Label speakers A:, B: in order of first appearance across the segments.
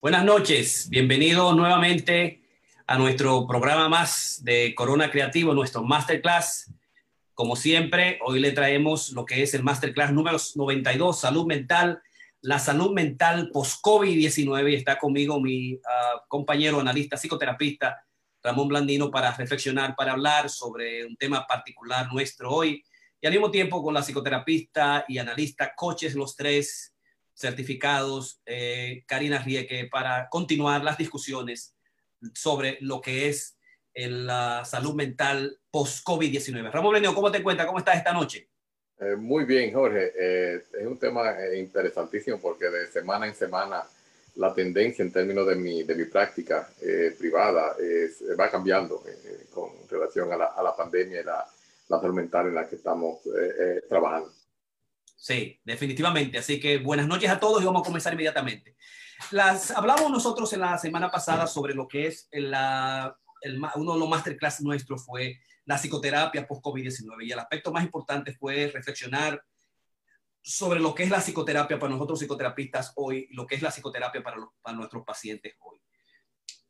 A: Buenas noches, bienvenidos nuevamente a nuestro programa más de Corona Creativo, nuestro Masterclass. Como siempre, hoy le traemos lo que es el Masterclass número 92, Salud Mental, la salud mental post-COVID-19. Y está conmigo mi uh, compañero analista, psicoterapista, Ramón Blandino, para reflexionar, para hablar sobre un tema particular nuestro hoy. Y al mismo tiempo con la psicoterapista y analista, coches los tres certificados, eh, Karina Rieke, para continuar las discusiones sobre lo que es la salud mental post-COVID-19. Ramón Blandino, ¿cómo te encuentras? ¿Cómo estás esta noche?
B: Eh, muy bien, Jorge. Eh, es un tema eh, interesantísimo porque de semana en semana la tendencia en términos de mi, de mi práctica privada es, va cambiando con relación a la, a la, pandemia y la, la salud mental en la que estamos trabajando.
A: Sí, definitivamente. Así que buenas noches a todos y vamos a comenzar inmediatamente. Las, hablamos nosotros en la semana pasada sobre lo que es la, el, uno de los masterclass nuestros fue la psicoterapia post-COVID-19 y el aspecto más importante fue reflexionar sobre lo que es la psicoterapia para nosotros psicoterapistas hoy, lo que es la psicoterapia para, para nuestros pacientes hoy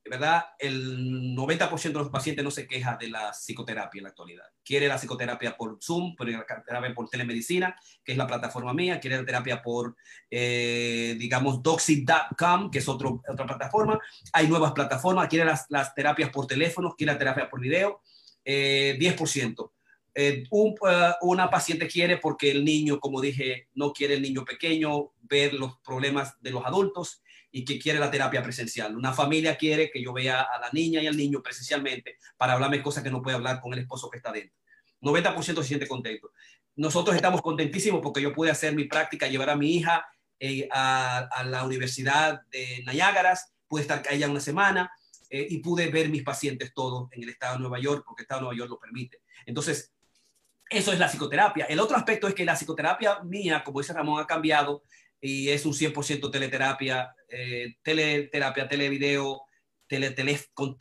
A: verdad, el 90% de los pacientes no se queja de la psicoterapia en la actualidad. Quiere la psicoterapia por Zoom, quiere la terapia por telemedicina, que es la plataforma mía, quiere la terapia por, eh, digamos, doxy.com, que es otro, otra plataforma. Hay nuevas plataformas, quiere las, las terapias por teléfono, quiere la terapia por video, eh, 10%. Eh, un, uh, una paciente quiere porque el niño, como dije, no quiere el niño pequeño ver los problemas de los adultos y que quiere la terapia presencial. Una familia quiere que yo vea a la niña y al niño presencialmente para hablarme cosas que no puede hablar con el esposo que está dentro. 90% se siente contento. Nosotros estamos contentísimos porque yo pude hacer mi práctica, llevar a mi hija eh, a, a, la Universidad de Niágaras, pude estar ella una semana eh, y pude ver mis pacientes todos en el estado de Nueva York, porque el estado de Nueva York lo permite. Entonces, eso es la psicoterapia. El otro aspecto es que la psicoterapia mía, como dice Ramón, ha cambiado y es un 100% teleterapia, eh, teleterapia, televideo, tele, tele, con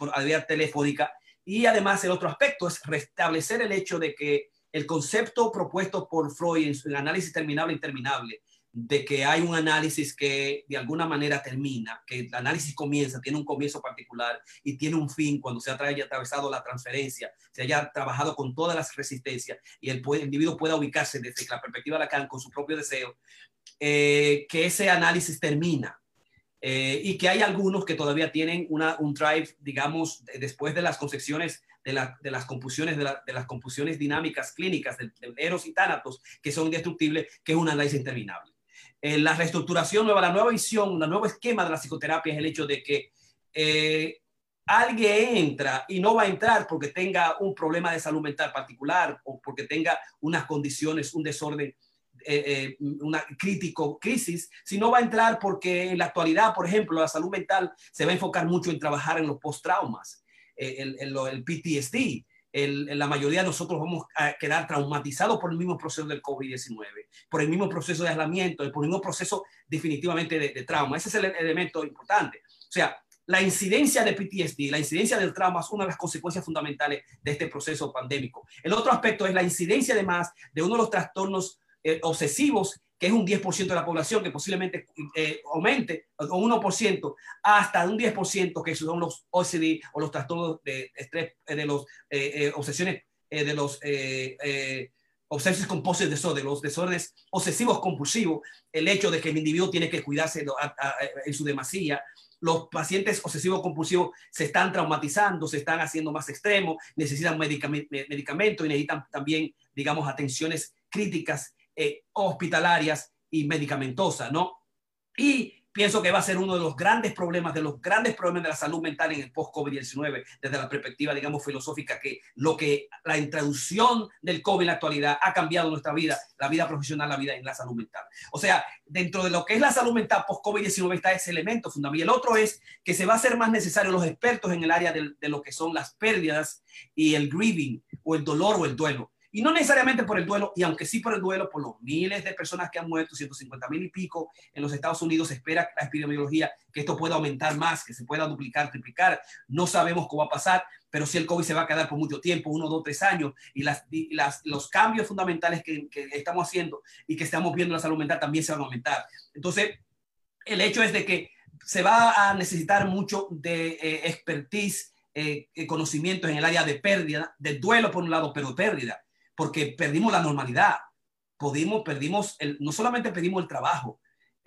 A: telefónica. Y además el otro aspecto es restablecer el hecho de que el concepto propuesto por Freud en su análisis terminable e interminable, de que hay un análisis que de alguna manera termina, que el análisis comienza, tiene un comienzo particular y tiene un fin cuando se haya atravesado la transferencia, se haya trabajado con todas las resistencias y el, el individuo pueda ubicarse desde la perspectiva de Lacan con su propio deseo, eh, que ese análisis termina. Eh, y que hay algunos que todavía tienen una, un drive, digamos, después de las concepciones de, la, de las compusiones, de, la, de, las compusiones dinámicas clínicas de, de, Eros y Tánatos, que son indestructibles, que es un análisis interminable. Eh, la reestructuración nueva, la nueva visión, el nuevo esquema de la psicoterapia es el hecho de que eh, alguien entra y no va a entrar porque tenga un problema de salud mental particular o porque tenga unas condiciones, un desorden eh, eh, una crítico crisis, sino va a entrar porque en la actualidad, por ejemplo, la salud mental se va a enfocar mucho en trabajar en los post-traumas, eh, el, el, el, PTSD. El, la mayoría de nosotros vamos a quedar traumatizados por el mismo proceso del COVID-19, por el mismo proceso de aislamiento, por el mismo proceso definitivamente de, trauma. Ese es el elemento importante. O sea, la incidencia de PTSD, la incidencia del trauma es una de las consecuencias fundamentales de este proceso pandémico. El otro aspecto es la incidencia además de uno de los trastornos eh, obsesivos, que es un 10% de la población, que posiblemente eh, aumente un 1% hasta un 10%, que son los OCD o los trastornos de estrés, eh, de los eh, obsesiones, eh, de los obsessive compulsive disorder, los desórdenes obsesivos compulsivos, el hecho de que el individuo tiene que cuidarse en su demasía, los pacientes obsesivos compulsivos se están traumatizando, se están haciendo más extremos, necesitan medicamentos y necesitan también, digamos, atenciones críticas eh, hospitalarias y medicamentosas, ¿no? Y pienso que va a ser uno de los grandes problemas, de los grandes problemas de la salud mental en el post-COVID-19, desde la perspectiva, digamos, filosófica, que lo que la introducción del COVID en la actualidad ha cambiado nuestra vida, la vida profesional, la vida en la salud mental. O sea, dentro de lo que es la salud mental post-COVID-19 está ese elemento fundamental. Y el otro es que se va a hacer más necesario los expertos en el área de, de lo que son las pérdidas y el grieving o el dolor o el duelo y no necesariamente por el duelo, y aunque sí por el duelo, por los miles de personas que han muerto, 150 mil y pico en los Estados Unidos, se espera la epidemiología que esto pueda aumentar más, que se pueda duplicar, triplicar. No sabemos cómo va a pasar, pero si el COVID se va a quedar por mucho tiempo, uno, dos, tres años, y, las, y las, los cambios fundamentales que, que estamos haciendo y que estamos viendo en la salud mental también se van a aumentar. Entonces, el hecho es de que se va a necesitar mucho de eh, expertise, eh, conocimientos en el área de pérdida, de duelo por un lado, pero pérdida, porque perdimos la normalidad. Pudimos, perdimos, el, no solamente perdimos el trabajo,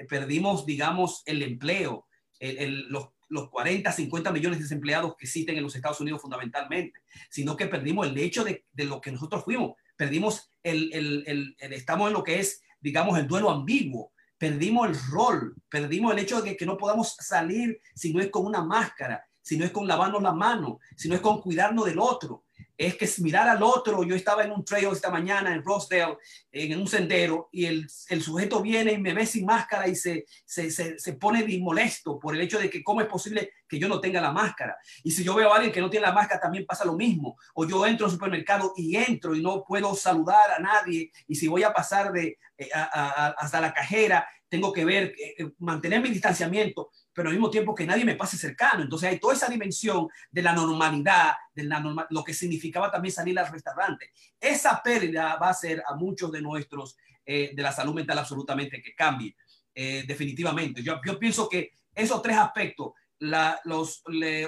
A: perdimos, digamos, el empleo, los, los 40, 50 millones de desempleados que existen en los Estados Unidos fundamentalmente, sino que perdimos el hecho de, lo que nosotros fuimos. Perdimos el, el, el, estamos en lo que es, digamos, el duelo ambiguo. Perdimos el rol, perdimos el hecho de que, que no podamos salir si no es con una máscara, si no es con lavarnos la mano, si no es con cuidarnos del otro es que mirar al otro. Yo estaba en un trail esta mañana en Rosedale, en un sendero, y el, el sujeto viene y me ve sin máscara y se, se, se, se pone molesto por el hecho de que cómo es posible que yo no tenga la máscara. Y si yo veo a alguien que no tiene la máscara, también pasa lo mismo. O yo entro al supermercado y entro y no puedo saludar a nadie. Y si voy a pasar de, eh, a, a, hasta la cajera, tengo que ver, eh, mantener mi distanciamiento pero al mismo tiempo que nadie me pase cercano. Entonces hay toda esa dimensión de la normalidad, de la normal, lo que significaba también salir al restaurante. Esa pérdida va a hacer a muchos de nuestros eh, de la salud mental absolutamente que cambie, eh, definitivamente. Yo, yo, pienso que esos tres aspectos, la, los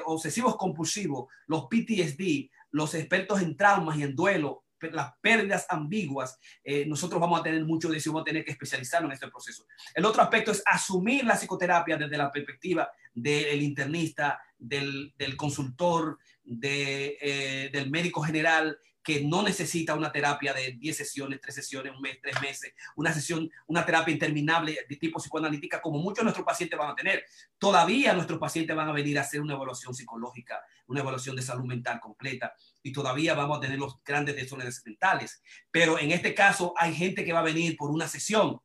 A: obsesivos compulsivos, los PTSD, los expertos en traumas y en duelo, las pérdidas ambiguas, eh, nosotros vamos a tener mucho de eso y vamos a tener que especializarnos en este proceso. El otro aspecto es asumir la psicoterapia desde la perspectiva del internista, del, del consultor, de, eh, del médico general, que no necesita una terapia de 10 sesiones, 3 sesiones, un mes, 3 meses, una sesión, una terapia interminable de tipo psicoanalítica, como muchos de nuestros pacientes van a tener. Todavía nuestros pacientes van a venir a hacer una evaluación psicológica, una evaluación de salud mental completa, y todavía vamos a tener los grandes desórdenes mentales. Pero en este caso hay gente que va a venir por una sesión,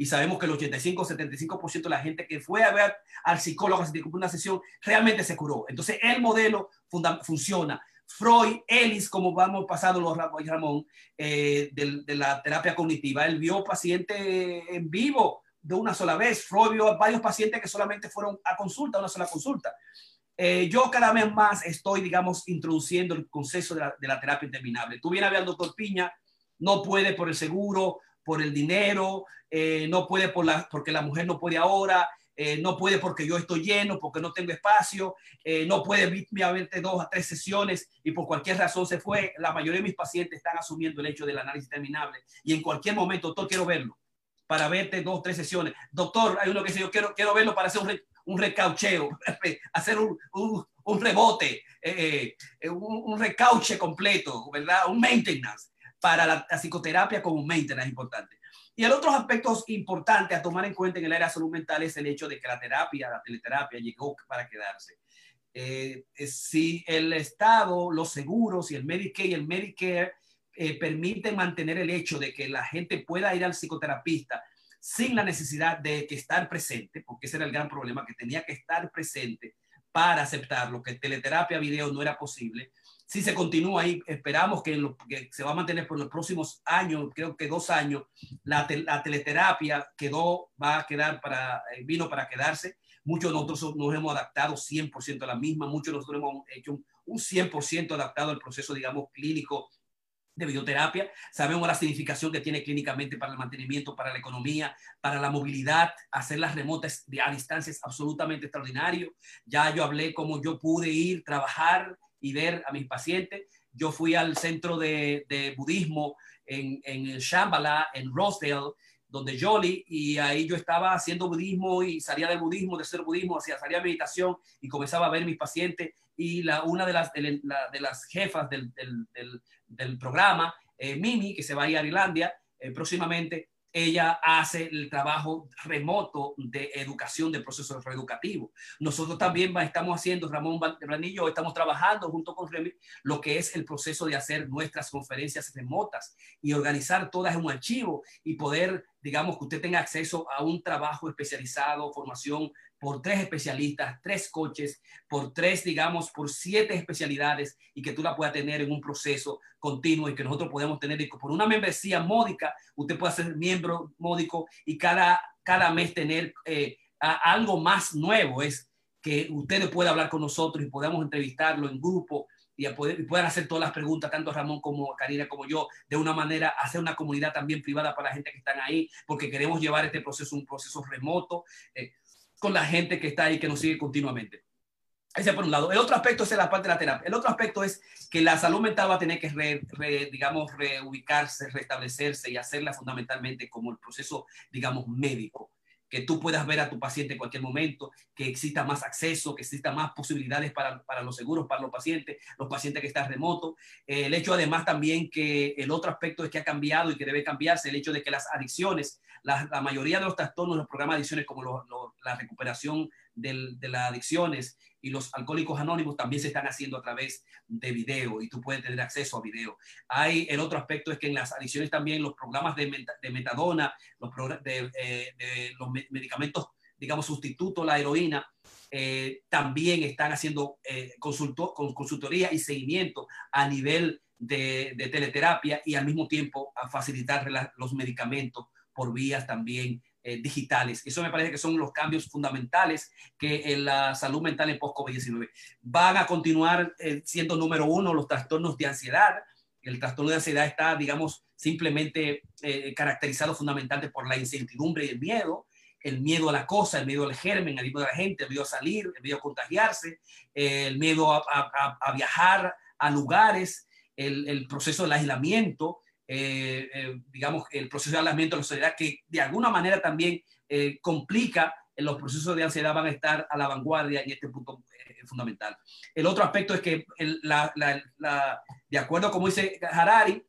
A: y sabemos que el 85-75% de la gente que fue a ver al psicólogo a una sesión realmente se curó. Entonces, el modelo funciona. Freud, Ellis, como vamos pasando los Ramón, eh, de, de, la terapia cognitiva, él vio pacientes en vivo de una sola vez. Freud vio varios pacientes que solamente fueron a consulta, una sola consulta. Eh, yo cada vez más estoy, digamos, introduciendo el concepto de la, de la terapia interminable. Tú vienes a ver al doctor Piña, no puede por el seguro, por el dinero, eh, no puede por la, porque la mujer no puede ahora, eh, no puede porque yo estoy lleno, porque no tengo espacio, eh, no puede verte dos a tres sesiones y por cualquier razón se fue. La mayoría de mis pacientes están asumiendo el hecho del análisis terminable y en cualquier momento, doctor, quiero verlo para verte dos, tres sesiones. Doctor, hay uno que dice, yo quiero, quiero verlo para hacer un, un recaucheo, hacer un, un, un rebote, eh, eh, un, un, recauche completo, ¿verdad? Un maintenance para la, la psicoterapia como un maintenance importante. Y el otro aspecto importante a tomar en cuenta en el área de salud mental es el hecho de que la terapia, la teleterapia llegó para quedarse. Eh, si el Estado, los seguros y el Medicaid y el Medicare eh, permiten mantener el hecho de que la gente pueda ir al psicoterapista sin la necesidad de que estar presente, porque ese era el gran problema, que tenía que estar presente para aceptarlo, que teleterapia video no era posible, si se continúa ahí, esperamos que, lo, que, se va a mantener por los próximos años, creo que dos años, la, te, la teleterapia quedó, va a quedar para, eh, vino para quedarse. Muchos de nosotros nos hemos adaptado 100% a la misma, muchos de nosotros hemos hecho un, un 100% adaptado al proceso, digamos, clínico de videoterapia. Sabemos la significación que tiene clínicamente para el mantenimiento, para la economía, para la movilidad. Hacerlas remotas de, a distancia es absolutamente extraordinario. Ya yo hablé cómo yo pude ir, trabajar y ver a mis pacientes. Yo fui al centro de, de budismo en, en Shambhala, en Rosedale, donde Jolly, y ahí yo estaba haciendo budismo y salía del budismo, de ser budismo, hacia, salía meditación y comenzaba a ver mis pacientes. Y la, una de las, de, la, de las jefas del, del programa, eh, Mimi, que se va a ir a Irlandia eh, próximamente, ella hace el trabajo remoto de educación del proceso reeducativo. Nosotros también estamos haciendo, Ramón Branillo, estamos trabajando junto con Remy lo que es el proceso de hacer nuestras conferencias remotas y organizar todas en un archivo y poder, digamos, que usted tenga acceso a un trabajo especializado, formación por tres especialistas, tres coches, por tres, digamos, por siete especialidades y que tú la puedas tener en un proceso continuo y que nosotros podemos tener por una membresía módica, usted puede ser miembro módico y cada, cada mes tener eh, algo más nuevo, es que ustedes puedan hablar con nosotros y podamos entrevistarlo en grupo y, a puedan hacer todas las preguntas, tanto Ramón como Karina como yo, de una manera, hacer una comunidad también privada para la gente que están ahí, porque queremos llevar este proceso, un proceso remoto. Eh, con la gente que está ahí, que nos sigue continuamente. Ese por un lado. El otro aspecto es la parte de la terapia. El otro aspecto es que la salud mental va a tener que, digamos, reubicarse, restablecerse y hacerla fundamentalmente como el proceso, digamos, médico que tú puedas ver a tu paciente en cualquier momento, que exista más acceso, que exista más posibilidades para, para los seguros, para los pacientes, los pacientes que están remotos. Eh, el hecho además también que el otro aspecto es que ha cambiado y que debe cambiarse, el hecho de que las adicciones, la, la mayoría de los trastornos, los programas de adicciones como la recuperación de las adicciones y los alcohólicos anónimos también se están haciendo a través de video y tú puedes tener acceso a video. Hay el otro aspecto es que en las adicciones también los programas de, metadona, los, de, eh, de, los medicamentos, digamos, sustituto a la heroína, eh, también están haciendo eh, consulto, con consultoría y seguimiento a nivel de, de, teleterapia y al mismo tiempo a facilitar los medicamentos por vías también eh, digitales. Eso me parece que son los cambios fundamentales que en la salud mental en post-COVID-19 van a continuar eh, siendo número uno los trastornos de ansiedad. El trastorno de ansiedad está, digamos, simplemente eh, caracterizado fundamentalmente por la incertidumbre y el miedo el miedo a la cosa, el miedo al germen, el miedo a la gente, el miedo a salir, el miedo a contagiarse, el miedo a, viajar a lugares, el, proceso del aislamiento, eh, eh, digamos, el proceso de aislamiento de la sociedad, que de alguna manera también eh, complica los procesos de ansiedad van a estar a la vanguardia en este punto fundamental. El otro aspecto es que de acuerdo como dice Harari,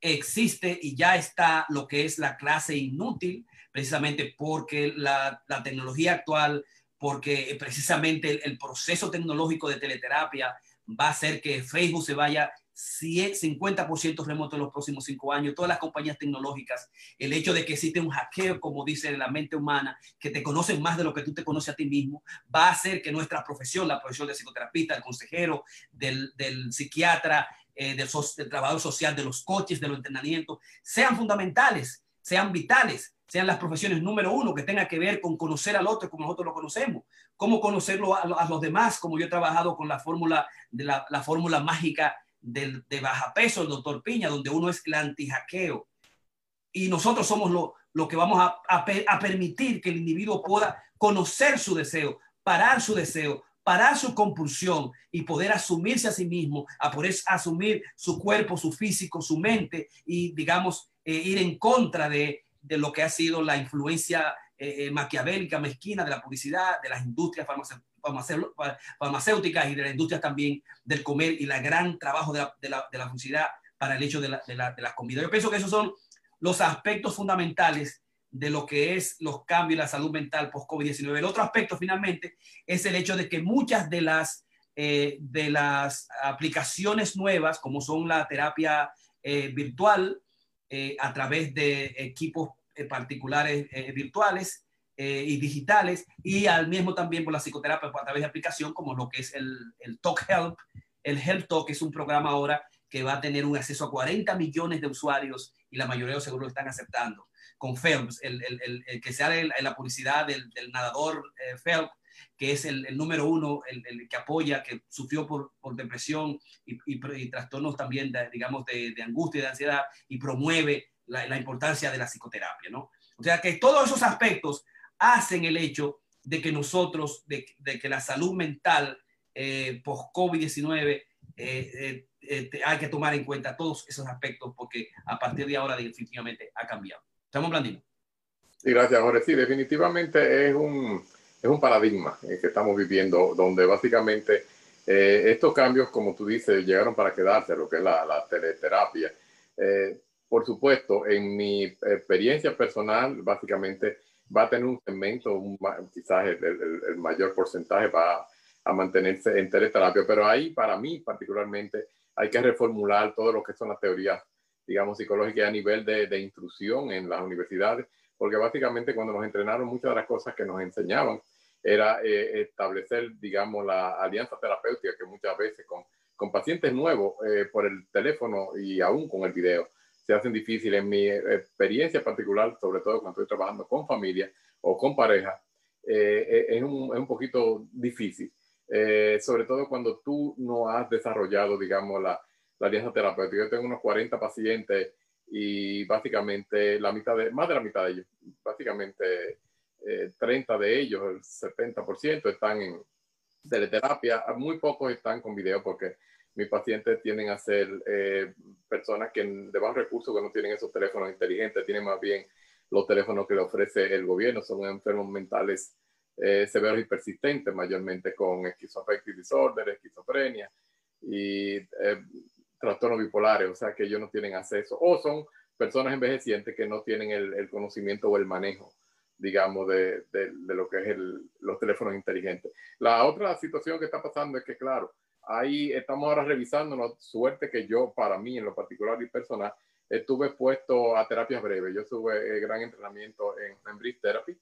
A: existe y ya está lo que es la clase inútil, precisamente porque la, la tecnología actual, porque precisamente el, el, proceso tecnológico de teleterapia va a hacer que Facebook se vaya 50% remoto en los próximos cinco años, todas las compañías tecnológicas, el hecho de que existe un hackeo, como dice la mente humana, que te conocen más de lo que tú te conoces a ti mismo, va a hacer que nuestra profesión, la profesión de psicoterapeuta, del consejero, del, del psiquiatra, eh, del, del, trabajador social, de los coches, de los entrenamientos, sean fundamentales, sean vitales, sean las profesiones número uno, que tenga que ver con conocer al otro como nosotros lo conocemos, cómo conocerlo a, los demás, como yo he trabajado con la fórmula de la fórmula mágica de, de baja peso, el doctor Piña, donde uno es el antijaqueo. Y nosotros somos lo, lo que vamos a, a, permitir que el individuo pueda conocer su deseo, parar su deseo, parar su compulsión y poder asumirse a sí mismo, a poder asumir su cuerpo, su físico, su mente y, digamos, eh, ir en contra de, de, lo que ha sido la influencia eh, eh maquiavélica, mezquina de la publicidad, de las industrias farmacéuticas farmacéuticas y de la industria también del comer y el gran trabajo de la, de la, la para el hecho de la, de, la, las comidas. Yo pienso que esos son los aspectos fundamentales de lo que es los cambios en la salud mental post-COVID-19. El otro aspecto, finalmente, es el hecho de que muchas de las, eh, las aplicaciones nuevas, como son la terapia eh, virtual, eh, a través de equipos particulares virtuales, eh, y digitales y al mismo también por la psicoterapia a través de aplicación como lo que es el, el Talk Help. El Help Talk es un programa ahora que va a tener un acceso a 40 millones de usuarios y la mayoría de los seguros lo están aceptando. Con Phelps, el, el, el que sale en la publicidad del, del nadador eh, Phelps, que es el, número uno, el, que apoya, que sufrió por, por depresión y, y, y, trastornos también, de, digamos, de, de, angustia y de ansiedad, y promueve la, la importancia de la psicoterapia, ¿no? O sea que todos esos aspectos hacen el hecho de que nosotros, de, de que la salud mental eh, post-COVID-19, eh, eh, eh, hay que tomar en cuenta todos esos aspectos porque a partir de ahora definitivamente ha cambiado. ¿Estamos, Blandino?
B: Sí, gracias, Jorge. Sí, definitivamente es un, es un paradigma que estamos viviendo donde básicamente eh, estos cambios, como tú dices, llegaron para quedarse, lo que es la, la teleterapia. Eh, por supuesto, en mi experiencia personal, básicamente va a tener un segmento, un, quizás el, el, el, mayor porcentaje va a mantenerse en teleterapia, pero ahí para mí particularmente hay que reformular todo lo que son las teorías, digamos, psicológicas a nivel de, de instrucción en las universidades, porque básicamente cuando nos entrenaron muchas de las cosas que nos enseñaban era eh, establecer, digamos, la alianza terapéutica que muchas veces con, con pacientes nuevos eh, por el teléfono y aún con el video se hacen difíciles. En mi experiencia particular, sobre todo cuando estoy trabajando con familia o con pareja, eh, eh, es, un, es, un, poquito difícil. Eh, sobre todo cuando tú no has desarrollado, digamos, la, la alianza terapéutica. Yo tengo unos 40 pacientes y básicamente la mitad de, más de la mitad de ellos, básicamente 30 de ellos, el 70% están en teleterapia, muy pocos están con video porque mis pacientes tienden a ser personas que de bajos recursos que no tienen esos teléfonos inteligentes, tienen más bien los teléfonos que le ofrece el gobierno, son enfermos mentales eh, severos y persistentes, mayormente con schizoaffective disorder, esquizofrenia y eh, trastornos bipolares, o sea que ellos no tienen acceso, o son personas envejecientes que no tienen el, conocimiento o el manejo, digamos, de, lo que es los teléfonos inteligentes. La otra situación que está pasando es que, claro, ahí estamos ahora revisando, la suerte que yo, para mí en lo particular y personal, estuve expuesto a terapias breves. Yo tuve gran entrenamiento en, en Brief Therapy,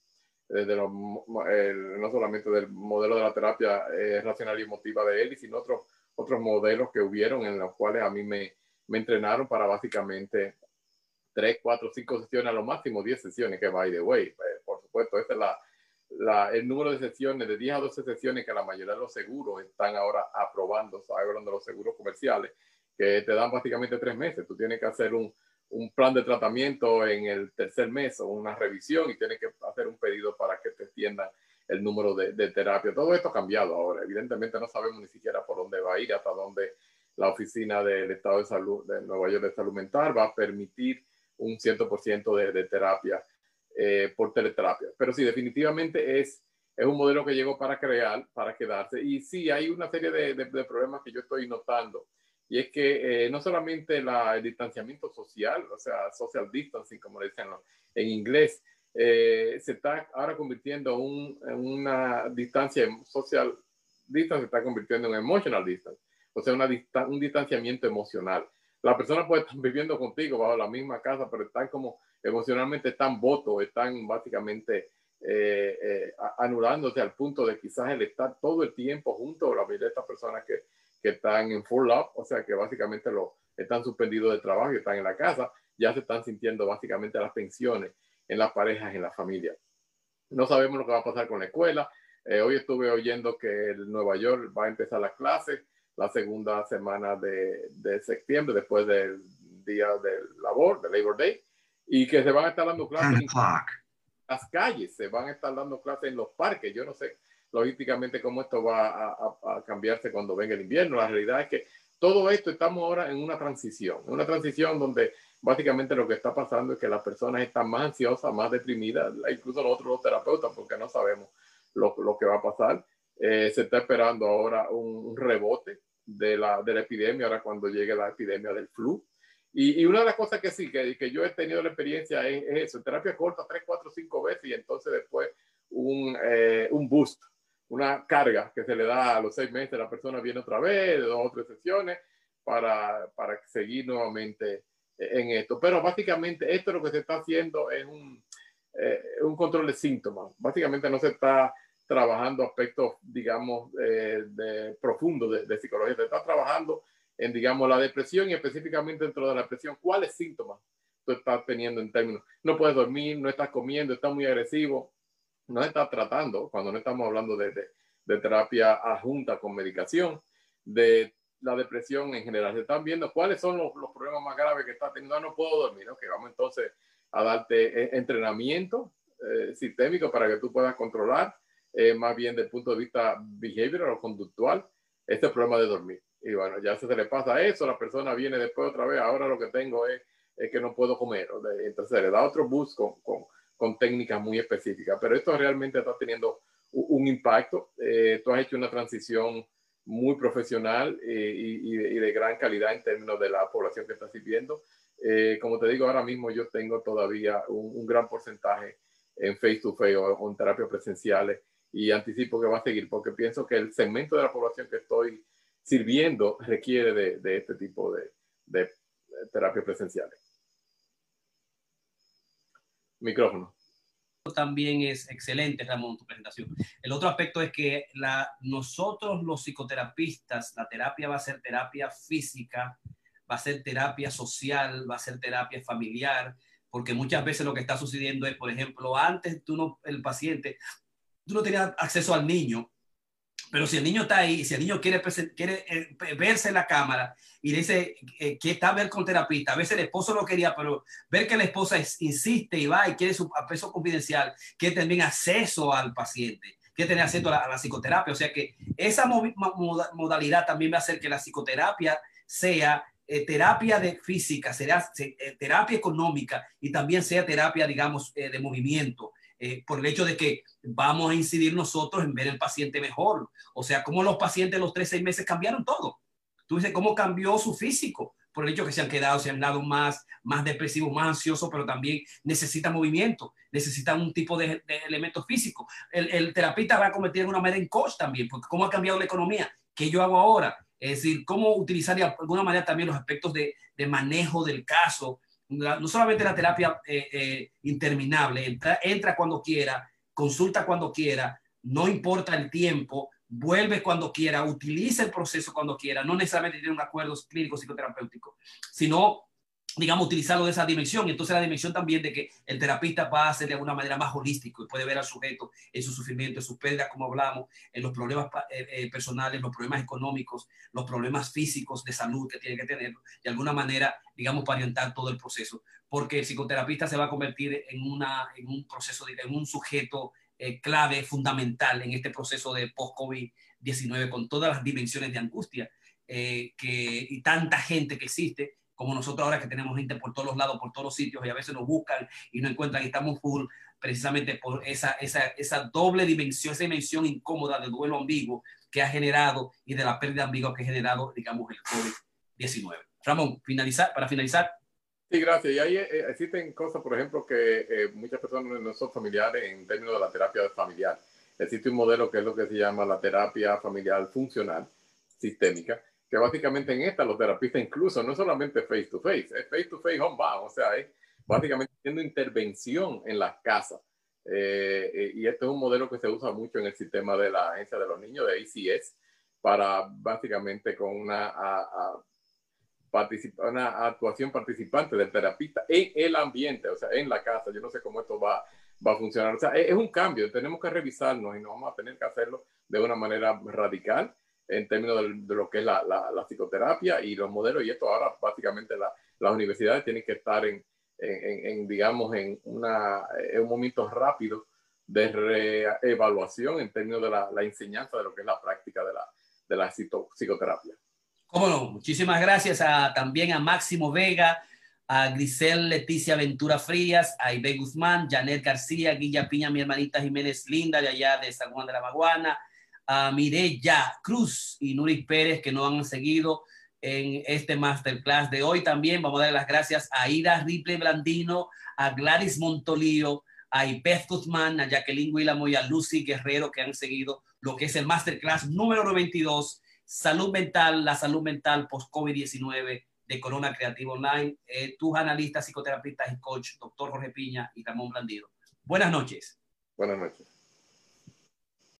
B: desde no solamente del modelo de la terapia eh, racional y emotiva de él, sino otros, otros modelos que hubieron en los cuales a mí me, me entrenaron para básicamente tres, cuatro, cinco sesiones, a lo máximo 10 sesiones, que by the way, eh, por supuesto, ese es la, la, el número de sesiones, de 10 a 12 sesiones que la mayoría de los seguros están ahora aprobando, hablando de los seguros comerciales, que te dan básicamente tres meses. Tú tienes que hacer un, un plan de tratamiento en el tercer mes o una revisión y tienes que hacer un pedido para que te extiendan el número de, de terapia. Todo esto ha cambiado ahora. Evidentemente no sabemos ni siquiera por dónde va a ir, hasta dónde la oficina del Estado de Salud de Nueva York de Salud Mental va a permitir un 100% de, de terapia eh, por teleterapia. Pero sí, definitivamente es, es un modelo que llegó para crear, para quedarse. Y sí, hay una serie de, de problemas que yo estoy notando y es que eh, no solamente la, el distanciamiento social, o sea, social distancing, como le dicen en inglés, eh, se está ahora convirtiendo un, en una distancia social distance, se está convirtiendo en emotional distance, o sea, una un distanciamiento emocional. La persona puede estar viviendo contigo bajo la misma casa, pero están como emocionalmente están votos, están básicamente eh, anulándose al punto de quizás el estar todo el tiempo junto a la mayoría de estas personas que que están en full up, o sea que básicamente lo, están suspendidos de trabajo y están en la casa, ya se están sintiendo básicamente las pensiones en las parejas, en la familia. No sabemos lo que va a pasar con la escuela. Eh, hoy estuve oyendo que Nueva York va a empezar las clases la segunda semana de, de septiembre, después del día de labor, de Labor Day, y que se van a estar dando clases en las calles, se van a estar dando clases en los parques. Yo no sé logísticamente cómo esto va a, cambiarse cuando venga el invierno. La realidad es que todo esto estamos ahora en una transición, una transición donde básicamente lo que está pasando es que las personas están más ansiosas, más deprimidas, incluso nosotros los terapeutas, porque no sabemos lo, lo que va a pasar. Eh, se está esperando ahora un, rebote de la, de la, epidemia, ahora cuando llegue la epidemia del flu. Y, y una de las cosas que sí, que, que yo he tenido la experiencia es, eso, terapia corta tres, cuatro, cinco veces y entonces después un, eh, un boost una carga que se le da a los seis meses, la persona viene otra vez, dos o tres sesiones, para, para seguir nuevamente en esto. Pero básicamente esto lo que se está haciendo es un, eh, un control de síntomas. Básicamente no se está trabajando aspectos, digamos, eh, de, profundos de, psicología. Se está trabajando en, digamos, la depresión y específicamente dentro de la depresión, cuáles síntomas tú estás teniendo en términos. No puedes dormir, no estás comiendo, estás muy agresivo, no está tratando, cuando no estamos hablando de, de, terapia adjunta con medicación, de la depresión en general. Se están viendo cuáles son los, los problemas más graves que está teniendo. Ah, no puedo dormir, ok, vamos entonces a darte eh, entrenamiento eh, sistémico para que tú puedas controlar, eh, más bien desde el punto de vista behavioral o conductual, este problema de dormir. Y bueno, ya se, le pasa eso, la persona viene después otra vez, ahora lo que tengo es, es que no puedo comer. Entonces le da otro boost con, con con técnicas muy específicas, pero esto realmente está teniendo un, impacto. Eh, tú has hecho una transición muy profesional eh, y, de, gran calidad en términos de la población que estás sirviendo. Eh, como te digo, ahora mismo yo tengo todavía un, gran porcentaje en face to face o, en terapias presenciales y anticipo que va a seguir porque pienso que el segmento de la población que estoy sirviendo requiere de, de este tipo de, de terapias presenciales. Micrófono.
A: También es excelente, Ramón, tu presentación. El otro aspecto es que la, nosotros los psicoterapistas, la terapia va a ser terapia física, va a ser terapia social, va a ser terapia familiar, porque muchas veces lo que está sucediendo es, por ejemplo, antes tú no, el paciente, tú no tenías acceso al niño, Pero si el niño está ahí, si el niño quiere, quiere eh, verse en la cámara y dice eh, que está a ver con terapista, a veces el esposo lo quería, pero ver que la esposa insiste y va y quiere su peso confidencial, quiere también acceso al paciente, quiere tener acceso a la, psicoterapia. O sea que esa modalidad también va a hacer que la psicoterapia sea eh, terapia de física, será terapia económica y también sea terapia, digamos, de movimiento. Eh, por el hecho de que vamos a incidir nosotros en ver el paciente mejor. O sea, cómo los pacientes los tres, seis meses cambiaron todo. Tú dices, cómo cambió su físico por el hecho que se han quedado, se han dado más, más depresivos, más ansiosos, pero también necesita movimiento, necesita un tipo de, de elemento físico. El, el, terapeuta va a convertir en una manera en coach también, porque cómo ha cambiado la economía, qué yo hago ahora, es decir, cómo utilizar de alguna manera también los aspectos de, de manejo del caso, no solamente la terapia eh, eh, interminable, entra, entra cuando quiera, consulta cuando quiera, no importa el tiempo, vuelve cuando quiera, utiliza el proceso cuando quiera, no necesariamente tiene un acuerdo clínico psicoterapéutico, sino digamos, utilizarlo de esa dimensión. Entonces la dimensión también de que el terapista va a ser de alguna manera más holístico y puede ver al sujeto en su sufrimiento, en sus pérdidas, como hablamos, en los problemas eh, eh, personales, los problemas económicos, los problemas físicos de salud que tiene que tener, de alguna manera, digamos, para orientar todo el proceso. Porque el psicoterapista se va a convertir en, una, en un proceso, en un sujeto eh, clave, fundamental en este proceso de post-COVID-19 con todas las dimensiones de angustia que, y tanta gente que existe como nosotros ahora que tenemos gente por todos los lados, por todos los sitios y a veces nos buscan y no encuentran y estamos full precisamente por esa, esa, esa doble dimensión, esa dimensión incómoda de duelo ambiguo que ha generado y de la pérdida ambigua que ha generado, digamos, el COVID-19. Ramón, finalizar, para finalizar.
B: Sí, gracias. Y ahí eh, existen cosas, por ejemplo, que eh, muchas personas no son familiares en términos de la terapia familiar. Existe un modelo que es lo que se llama la terapia familiar funcional sistémica, que básicamente en esta los terapistas incluso no solamente face to face, es face to face home bound, o sea, es básicamente haciendo intervención en las casas. Eh, eh, y este es un modelo que se usa mucho en el sistema de la agencia de los niños de ACS para básicamente con una, a, una actuación participante del terapista en el ambiente, o sea, en la casa. Yo no sé cómo esto va, va a funcionar. O sea, es, es un cambio, tenemos que revisarnos y no vamos a tener que hacerlo de una manera radical en términos de, lo que es la, la, psicoterapia y los modelos. Y esto ahora básicamente las universidades tienen que estar en, en, digamos, en, una, en un momento rápido de reevaluación en términos de la, la, enseñanza de lo que es la práctica de la, de la psicoterapia.
A: Cómo no, muchísimas gracias a, también a Máximo Vega, a Grisel Leticia Ventura Frías, a Ibe Guzmán, Janet García, Guilla Piña, mi hermanita Jiménez Linda de allá de San Juan de la Maguana, a Mireya Cruz y Nuris Pérez que nos han seguido en este masterclass de hoy. También vamos a dar las gracias a Ida Ripley Blandino, a Gladys Montolío, a Ipez Guzmán, a Jacqueline Willamo y a Lucy Guerrero que han seguido lo que es el masterclass número 92, Salud Mental, la salud mental post-COVID-19 de Corona Creativo Online. Eh, tus analistas, psicoterapeutas y coach, doctor Jorge Piña y Ramón Blandido. Buenas noches.
B: Buenas noches.